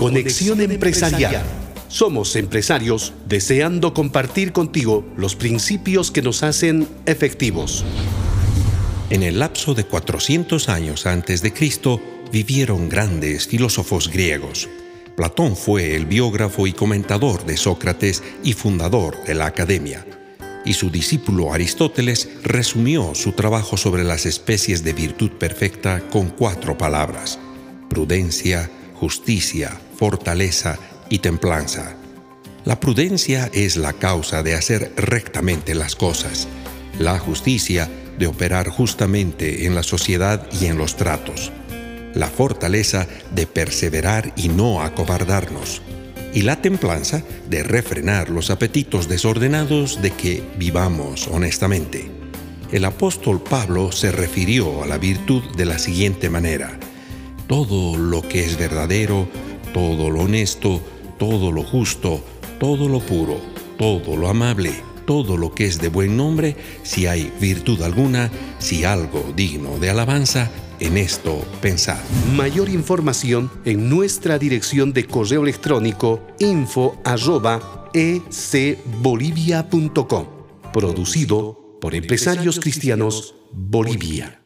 Conexión Empresarial. Somos empresarios deseando compartir contigo los principios que nos hacen efectivos. En el lapso de 400 años antes de Cristo vivieron grandes filósofos griegos. Platón fue el biógrafo y comentador de Sócrates y fundador de la academia. Y su discípulo Aristóteles resumió su trabajo sobre las especies de virtud perfecta con cuatro palabras. Prudencia, justicia, fortaleza y templanza. La prudencia es la causa de hacer rectamente las cosas. La justicia de operar justamente en la sociedad y en los tratos. La fortaleza de perseverar y no acobardarnos. Y la templanza de refrenar los apetitos desordenados de que vivamos honestamente. El apóstol Pablo se refirió a la virtud de la siguiente manera. Todo lo que es verdadero, todo lo honesto, todo lo justo, todo lo puro, todo lo amable, todo lo que es de buen nombre, si hay virtud alguna, si algo digno de alabanza, en esto pensad. Mayor información en nuestra dirección de correo electrónico info ecbolivia.com. Producido por Empresarios Cristianos Bolivia.